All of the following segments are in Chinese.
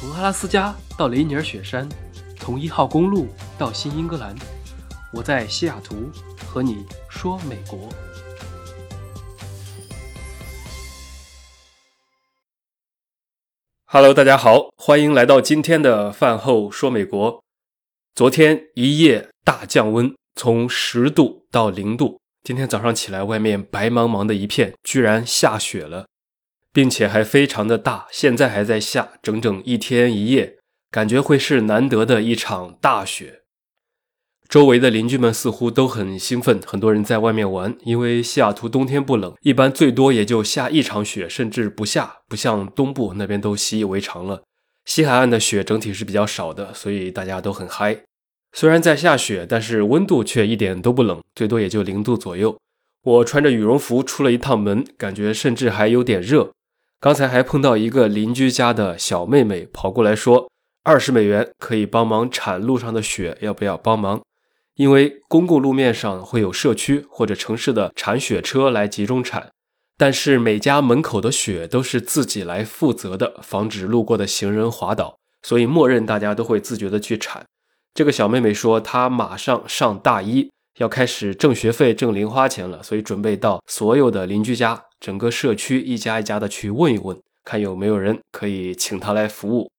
从阿拉斯加到雷尼尔雪山，从一号公路到新英格兰，我在西雅图和你说美国。Hello，大家好，欢迎来到今天的饭后说美国。昨天一夜大降温，从十度到零度。今天早上起来，外面白茫茫的一片，居然下雪了。并且还非常的大，现在还在下，整整一天一夜，感觉会是难得的一场大雪。周围的邻居们似乎都很兴奋，很多人在外面玩，因为西雅图冬天不冷，一般最多也就下一场雪，甚至不下，不像东部那边都习以为常了。西海岸的雪整体是比较少的，所以大家都很嗨。虽然在下雪，但是温度却一点都不冷，最多也就零度左右。我穿着羽绒服出了一趟门，感觉甚至还有点热。刚才还碰到一个邻居家的小妹妹跑过来说：“二十美元可以帮忙铲路上的雪，要不要帮忙？”因为公共路面上会有社区或者城市的铲雪车来集中铲，但是每家门口的雪都是自己来负责的，防止路过的行人滑倒，所以默认大家都会自觉的去铲。这个小妹妹说，她马上上大一，要开始挣学费、挣零花钱了，所以准备到所有的邻居家。整个社区一家一家的去问一问，看有没有人可以请他来服务。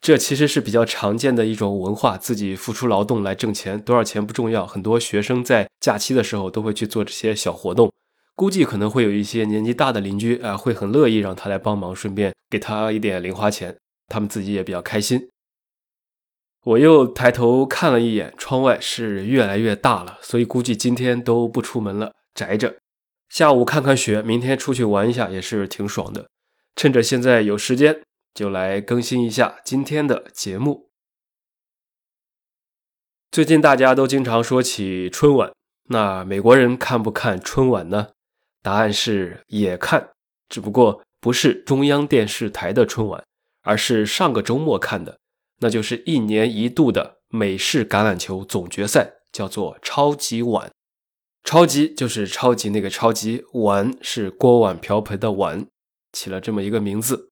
这其实是比较常见的一种文化，自己付出劳动来挣钱，多少钱不重要。很多学生在假期的时候都会去做这些小活动。估计可能会有一些年纪大的邻居啊，会很乐意让他来帮忙，顺便给他一点零花钱，他们自己也比较开心。我又抬头看了一眼，窗外是越来越大了，所以估计今天都不出门了，宅着。下午看看雪，明天出去玩一下也是挺爽的。趁着现在有时间，就来更新一下今天的节目。最近大家都经常说起春晚，那美国人看不看春晚呢？答案是也看，只不过不是中央电视台的春晚，而是上个周末看的，那就是一年一度的美式橄榄球总决赛，叫做超级碗。超级就是超级那个超级碗是锅碗瓢盆的碗，起了这么一个名字。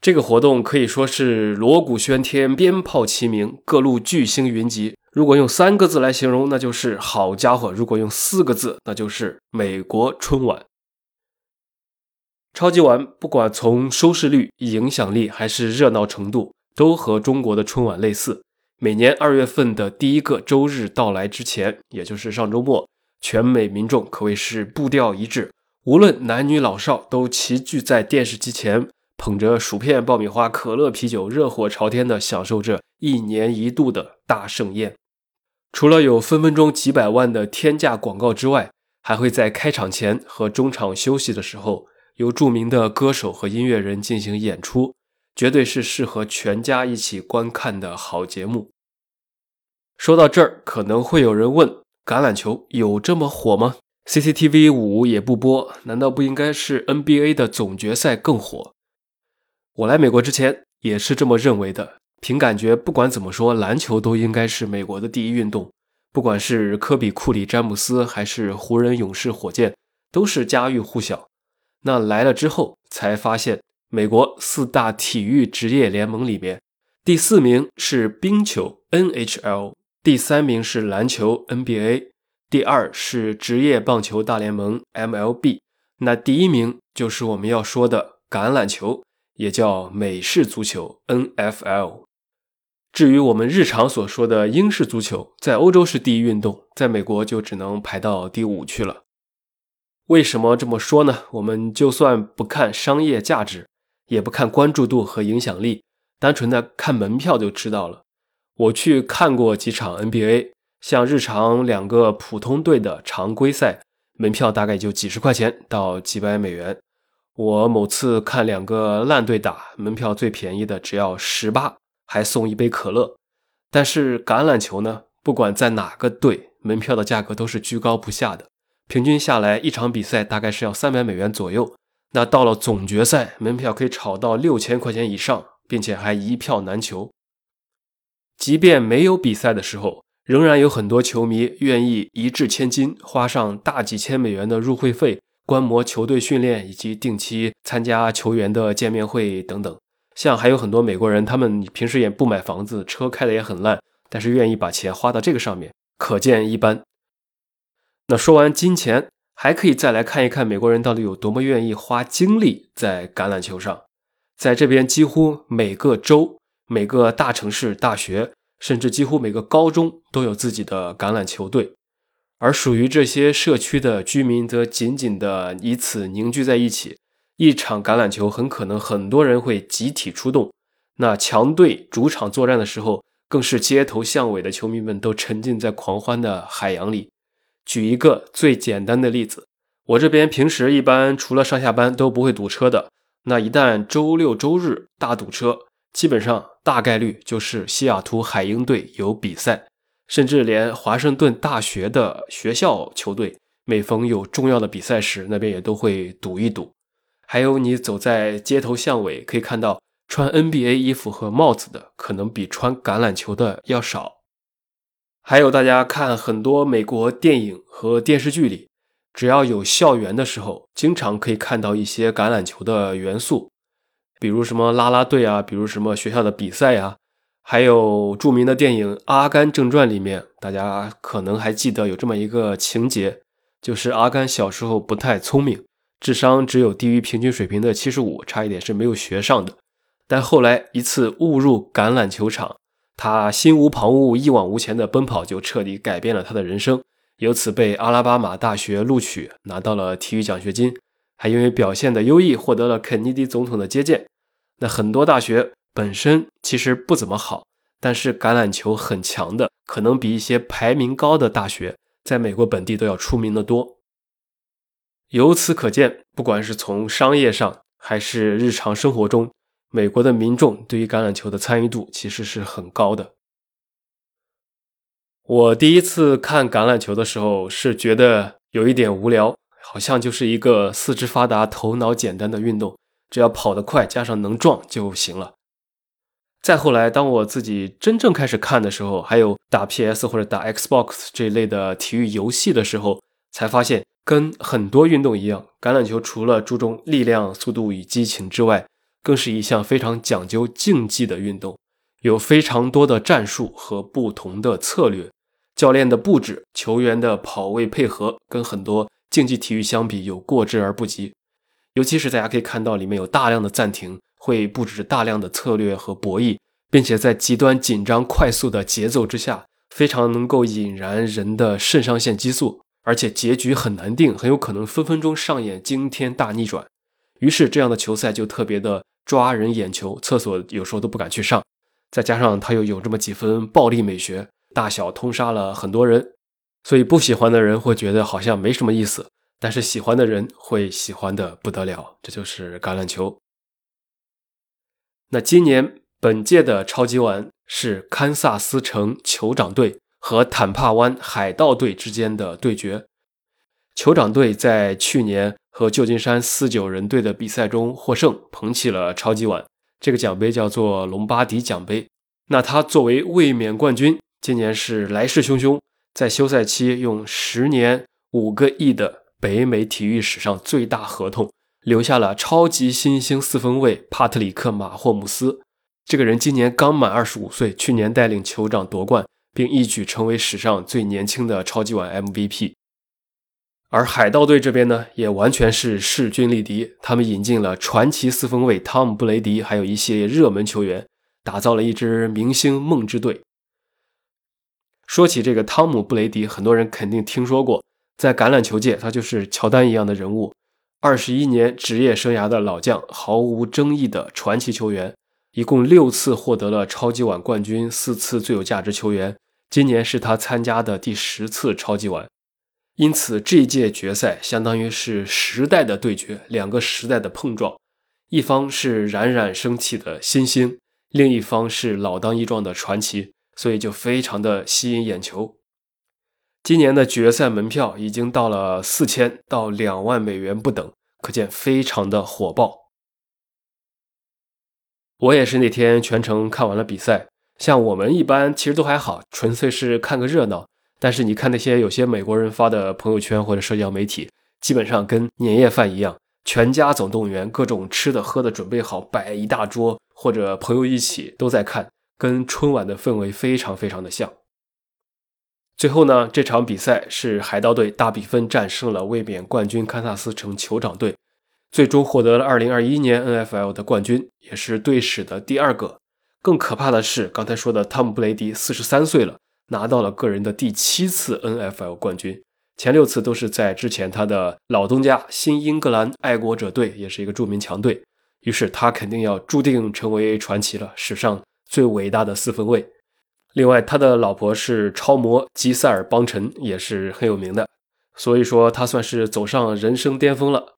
这个活动可以说是锣鼓喧天、鞭炮齐鸣、各路巨星云集。如果用三个字来形容，那就是好家伙；如果用四个字，那就是美国春晚。超级碗不管从收视率、影响力还是热闹程度，都和中国的春晚类似。每年二月份的第一个周日到来之前，也就是上周末，全美民众可谓是步调一致，无论男女老少都齐聚在电视机前，捧着薯片、爆米花、可乐、啤酒，热火朝天地享受着一年一度的大盛宴。除了有分分钟几百万的天价广告之外，还会在开场前和中场休息的时候，由著名的歌手和音乐人进行演出。绝对是适合全家一起观看的好节目。说到这儿，可能会有人问：橄榄球有这么火吗？CCTV 五也不播，难道不应该是 NBA 的总决赛更火？我来美国之前也是这么认为的。凭感觉，不管怎么说，篮球都应该是美国的第一运动。不管是科比、库里、詹姆斯，还是湖人、勇士、火箭，都是家喻户晓。那来了之后，才发现。美国四大体育职业联盟里面，第四名是冰球 （NHL），第三名是篮球 （NBA），第二是职业棒球大联盟 （MLB），那第一名就是我们要说的橄榄球，也叫美式足球 （NFL）。至于我们日常所说的英式足球，在欧洲是第一运动，在美国就只能排到第五去了。为什么这么说呢？我们就算不看商业价值。也不看关注度和影响力，单纯的看门票就知道了。我去看过几场 NBA，像日常两个普通队的常规赛，门票大概就几十块钱到几百美元。我某次看两个烂队打，门票最便宜的只要十八，还送一杯可乐。但是橄榄球呢，不管在哪个队，门票的价格都是居高不下的，平均下来一场比赛大概是要三百美元左右。那到了总决赛，门票可以炒到六千块钱以上，并且还一票难求。即便没有比赛的时候，仍然有很多球迷愿意一掷千金，花上大几千美元的入会费，观摩球队训练以及定期参加球员的见面会等等。像还有很多美国人，他们平时也不买房子，车开的也很烂，但是愿意把钱花到这个上面，可见一斑。那说完金钱，还可以再来看一看美国人到底有多么愿意花精力在橄榄球上。在这边，几乎每个州、每个大城市、大学，甚至几乎每个高中都有自己的橄榄球队。而属于这些社区的居民则紧紧地以此凝聚在一起。一场橄榄球很可能很多人会集体出动。那强队主场作战的时候，更是街头巷尾的球迷们都沉浸在狂欢的海洋里。举一个最简单的例子，我这边平时一般除了上下班都不会堵车的。那一旦周六周日大堵车，基本上大概率就是西雅图海鹰队有比赛。甚至连华盛顿大学的学校球队，每逢有重要的比赛时，那边也都会堵一堵。还有，你走在街头巷尾，可以看到穿 NBA 衣服和帽子的，可能比穿橄榄球的要少。还有，大家看很多美国电影和电视剧里，只要有校园的时候，经常可以看到一些橄榄球的元素，比如什么啦啦队啊，比如什么学校的比赛呀。还有著名的电影《阿甘正传》里面，大家可能还记得有这么一个情节，就是阿甘小时候不太聪明，智商只有低于平均水平的七十五，差一点是没有学上的。但后来一次误入橄榄球场，他心无旁骛、一往无前的奔跑，就彻底改变了他的人生，由此被阿拉巴马大学录取，拿到了体育奖学金，还因为表现的优异，获得了肯尼迪总统的接见。那很多大学。本身其实不怎么好，但是橄榄球很强的，可能比一些排名高的大学在美国本地都要出名的多。由此可见，不管是从商业上还是日常生活中，美国的民众对于橄榄球的参与度其实是很高的。我第一次看橄榄球的时候是觉得有一点无聊，好像就是一个四肢发达、头脑简单的运动，只要跑得快加上能撞就行了。再后来，当我自己真正开始看的时候，还有打 PS 或者打 Xbox 这一类的体育游戏的时候，才发现跟很多运动一样，橄榄球除了注重力量、速度与激情之外，更是一项非常讲究竞技的运动，有非常多的战术和不同的策略，教练的布置、球员的跑位配合，跟很多竞技体育相比有过之而不及。尤其是大家可以看到，里面有大量的暂停。会布置大量的策略和博弈，并且在极端紧张、快速的节奏之下，非常能够引燃人的肾上腺激素，而且结局很难定，很有可能分分钟上演惊天大逆转。于是，这样的球赛就特别的抓人眼球，厕所有时候都不敢去上。再加上它又有这么几分暴力美学，大小通杀了很多人，所以不喜欢的人会觉得好像没什么意思，但是喜欢的人会喜欢的不得了。这就是橄榄球。那今年本届的超级碗是堪萨斯城酋长队和坦帕湾海盗队之间的对决。酋长队在去年和旧金山四九人队的比赛中获胜，捧起了超级碗。这个奖杯叫做隆巴迪奖杯。那他作为卫冕冠军，今年是来势汹汹，在休赛期用十年五个亿的北美体育史上最大合同。留下了超级新星四分卫帕特里克·马霍姆斯，这个人今年刚满二十五岁，去年带领酋长夺冠，并一举成为史上最年轻的超级碗 MVP。而海盗队这边呢，也完全是势均力敌，他们引进了传奇四分卫汤姆·布雷迪，还有一系列热门球员，打造了一支明星梦之队。说起这个汤姆·布雷迪，很多人肯定听说过，在橄榄球界，他就是乔丹一样的人物。二十一年职业生涯的老将，毫无争议的传奇球员，一共六次获得了超级碗冠军，四次最有价值球员。今年是他参加的第十次超级碗，因此这一届决赛相当于是时代的对决，两个时代的碰撞，一方是冉冉升起的新星，另一方是老当益壮的传奇，所以就非常的吸引眼球。今年的决赛门票已经到了四千到两万美元不等，可见非常的火爆。我也是那天全程看完了比赛，像我们一般其实都还好，纯粹是看个热闹。但是你看那些有些美国人发的朋友圈或者社交媒体，基本上跟年夜饭一样，全家总动员，各种吃的喝的准备好，摆一大桌，或者朋友一起都在看，跟春晚的氛围非常非常的像。最后呢，这场比赛是海盗队大比分战胜了卫冕冠军堪萨斯城酋长队，最终获得了2021年 NFL 的冠军，也是队史的第二个。更可怕的是，刚才说的汤姆·布雷迪四十三岁了，拿到了个人的第七次 NFL 冠军。前六次都是在之前他的老东家新英格兰爱国者队，也是一个著名强队。于是他肯定要注定成为传奇了，史上最伟大的四分卫。另外，他的老婆是超模吉塞尔·邦辰，也是很有名的。所以说，他算是走上人生巅峰了。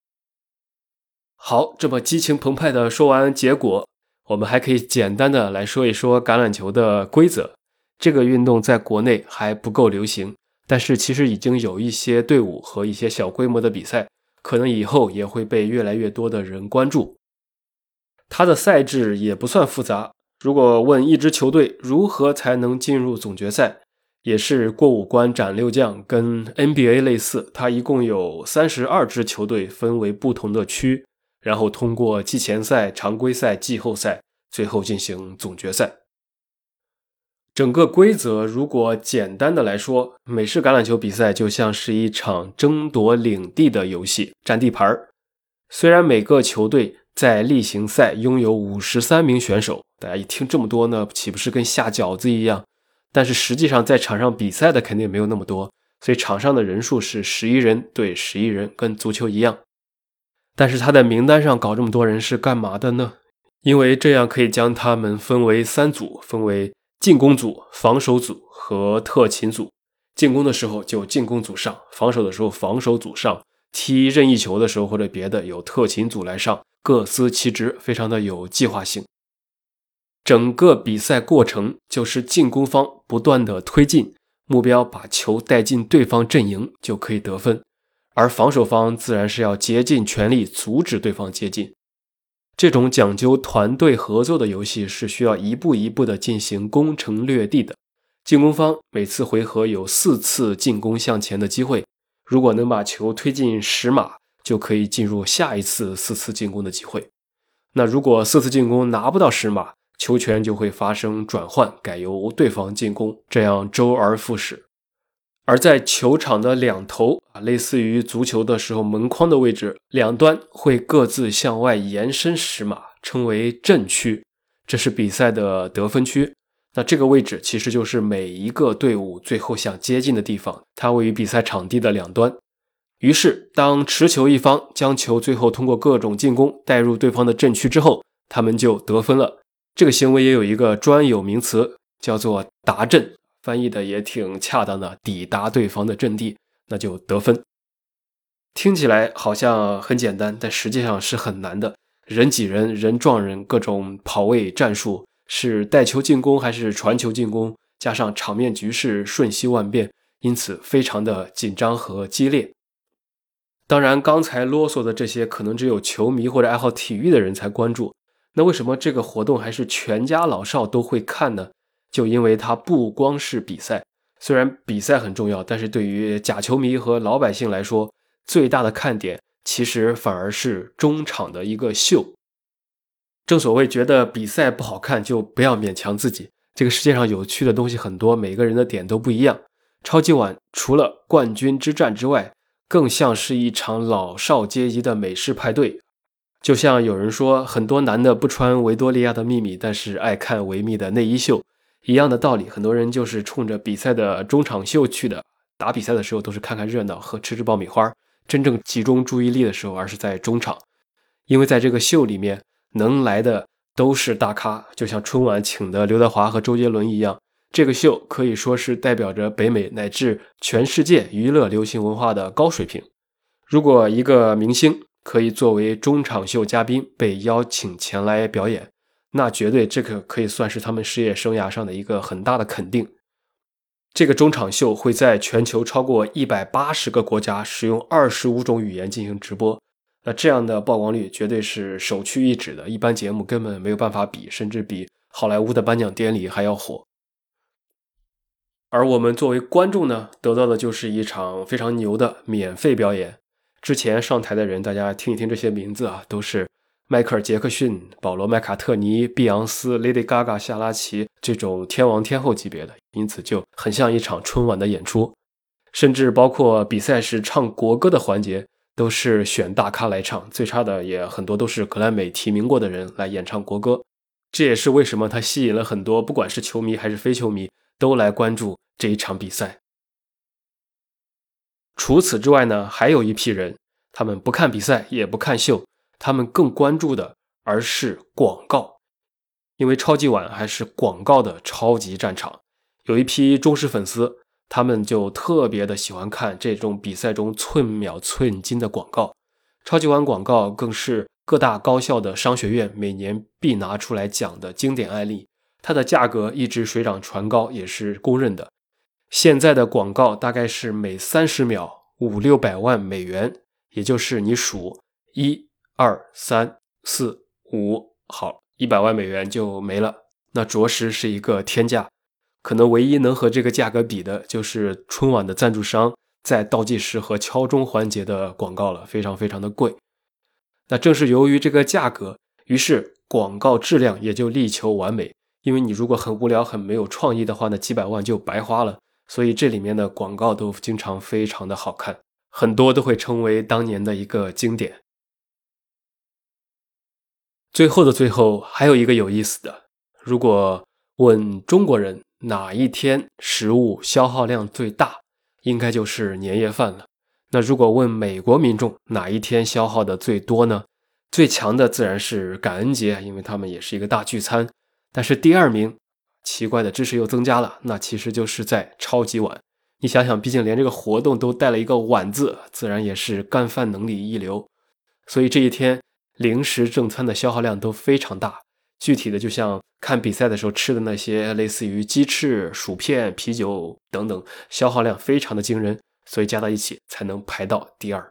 好，这么激情澎湃的说完结果，我们还可以简单的来说一说橄榄球的规则。这个运动在国内还不够流行。但是其实已经有一些队伍和一些小规模的比赛，可能以后也会被越来越多的人关注。它的赛制也不算复杂。如果问一支球队如何才能进入总决赛，也是过五关斩六将，跟 NBA 类似。它一共有三十二支球队分为不同的区，然后通过季前赛、常规赛、季后赛，最后进行总决赛。整个规则如果简单的来说，美式橄榄球比赛就像是一场争夺领地的游戏，占地盘儿。虽然每个球队在例行赛拥有五十三名选手，大家一听这么多呢，岂不是跟下饺子一样？但是实际上在场上比赛的肯定没有那么多，所以场上的人数是十一人对十一人，跟足球一样。但是他在名单上搞这么多人是干嘛的呢？因为这样可以将他们分为三组，分为。进攻组、防守组和特勤组，进攻的时候就进攻组上，防守的时候防守组上，踢任意球的时候或者别的有特勤组来上，各司其职，非常的有计划性。整个比赛过程就是进攻方不断的推进，目标把球带进对方阵营就可以得分，而防守方自然是要竭尽全力阻止对方接近。这种讲究团队合作的游戏是需要一步一步的进行攻城略地的。进攻方每次回合有四次进攻向前的机会，如果能把球推进十码，就可以进入下一次四次进攻的机会。那如果四次进攻拿不到十码，球权就会发生转换，改由对方进攻，这样周而复始。而在球场的两头啊，类似于足球的时候门框的位置，两端会各自向外延伸十码，称为阵区。这是比赛的得分区。那这个位置其实就是每一个队伍最后想接近的地方，它位于比赛场地的两端。于是，当持球一方将球最后通过各种进攻带入对方的阵区之后，他们就得分了。这个行为也有一个专有名词，叫做达阵。翻译的也挺恰当的，抵达对方的阵地，那就得分。听起来好像很简单，但实际上是很难的。人挤人，人撞人，各种跑位战术，是带球进攻还是传球进攻？加上场面局势瞬息万变，因此非常的紧张和激烈。当然，刚才啰嗦的这些，可能只有球迷或者爱好体育的人才关注。那为什么这个活动还是全家老少都会看呢？就因为它不光是比赛，虽然比赛很重要，但是对于假球迷和老百姓来说，最大的看点其实反而是中场的一个秀。正所谓，觉得比赛不好看就不要勉强自己。这个世界上有趣的东西很多，每个人的点都不一样。超级碗除了冠军之战之外，更像是一场老少皆宜的美式派对。就像有人说，很多男的不穿维多利亚的秘密，但是爱看维密的内衣秀。一样的道理，很多人就是冲着比赛的中场秀去的。打比赛的时候都是看看热闹和吃吃爆米花，真正集中注意力的时候，而是在中场，因为在这个秀里面能来的都是大咖，就像春晚请的刘德华和周杰伦一样。这个秀可以说是代表着北美乃至全世界娱乐流行文化的高水平。如果一个明星可以作为中场秀嘉宾被邀请前来表演，那绝对，这个可以算是他们事业生涯上的一个很大的肯定。这个中场秀会在全球超过一百八十个国家使用二十五种语言进行直播，那这样的曝光率绝对是首屈一指的，一般节目根本没有办法比，甚至比好莱坞的颁奖典礼还要火。而我们作为观众呢，得到的就是一场非常牛的免费表演。之前上台的人，大家听一听这些名字啊，都是迈克尔·杰克逊、保罗·麦卡特尼、碧昂斯、Lady Gaga、夏拉奇这种天王天后级别的，因此就很像一场春晚的演出。甚至包括比赛时唱国歌的环节，都是选大咖来唱，最差的也很多都是格莱美提名过的人来演唱国歌。这也是为什么他吸引了很多不管是球迷还是非球迷都来关注这一场比赛。除此之外呢，还有一批人，他们不看比赛也不看秀，他们更关注的而是广告，因为超级碗还是广告的超级战场。有一批忠实粉丝，他们就特别的喜欢看这种比赛中寸秒寸金的广告。超级碗广告更是各大高校的商学院每年必拿出来讲的经典案例，它的价格一直水涨船高，也是公认的。现在的广告大概是每三十秒五六百万美元，也就是你数一二三四五，好，一百万美元就没了，那着实是一个天价。可能唯一能和这个价格比的，就是春晚的赞助商在倒计时和敲钟环节的广告了，非常非常的贵。那正是由于这个价格，于是广告质量也就力求完美。因为你如果很无聊、很没有创意的话，那几百万就白花了。所以这里面的广告都经常非常的好看，很多都会成为当年的一个经典。最后的最后，还有一个有意思的：如果问中国人哪一天食物消耗量最大，应该就是年夜饭了。那如果问美国民众哪一天消耗的最多呢？最强的自然是感恩节，因为他们也是一个大聚餐。但是第二名。奇怪的知识又增加了，那其实就是在超级碗。你想想，毕竟连这个活动都带了一个“碗”字，自然也是干饭能力一流。所以这一天零食正餐的消耗量都非常大。具体的，就像看比赛的时候吃的那些，类似于鸡翅、薯片、啤酒等等，消耗量非常的惊人。所以加到一起才能排到第二。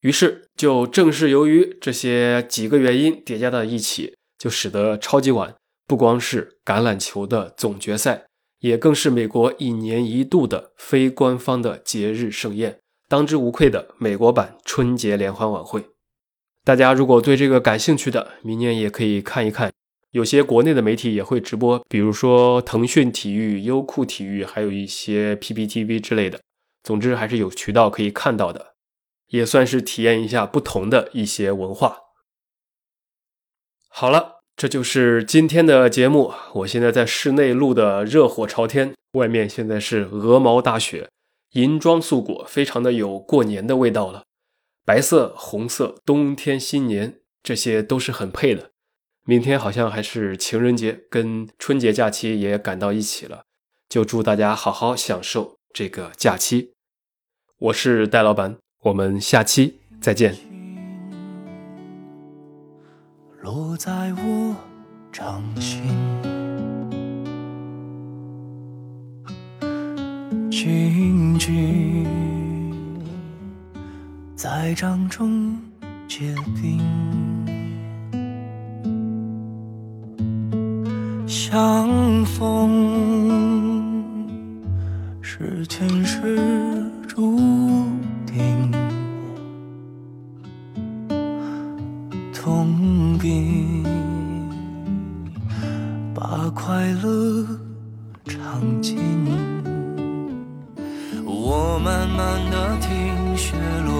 于是，就正是由于这些几个原因叠加到一起，就使得超级碗。不光是橄榄球的总决赛，也更是美国一年一度的非官方的节日盛宴，当之无愧的美国版春节联欢晚会。大家如果对这个感兴趣的，明年也可以看一看。有些国内的媒体也会直播，比如说腾讯体育、优酷体育，还有一些 PPTV 之类的。总之，还是有渠道可以看到的，也算是体验一下不同的一些文化。好了。这就是今天的节目。我现在在室内录的，热火朝天，外面现在是鹅毛大雪，银装素裹，非常的有过年的味道了。白色、红色，冬天新年，这些都是很配的。明天好像还是情人节，跟春节假期也赶到一起了，就祝大家好好享受这个假期。我是戴老板，我们下期再见。落在我掌心，静静在掌中结冰，相逢是前世注定。痛并把快乐尝尽。我慢慢的听雪落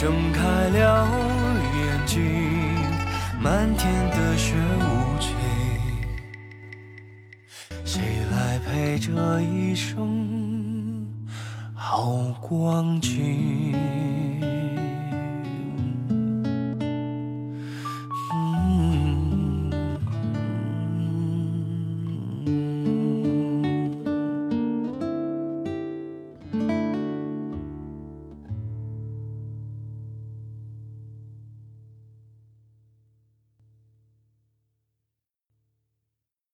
睁开了眼睛，漫天的雪无情，谁来陪这一生好光景？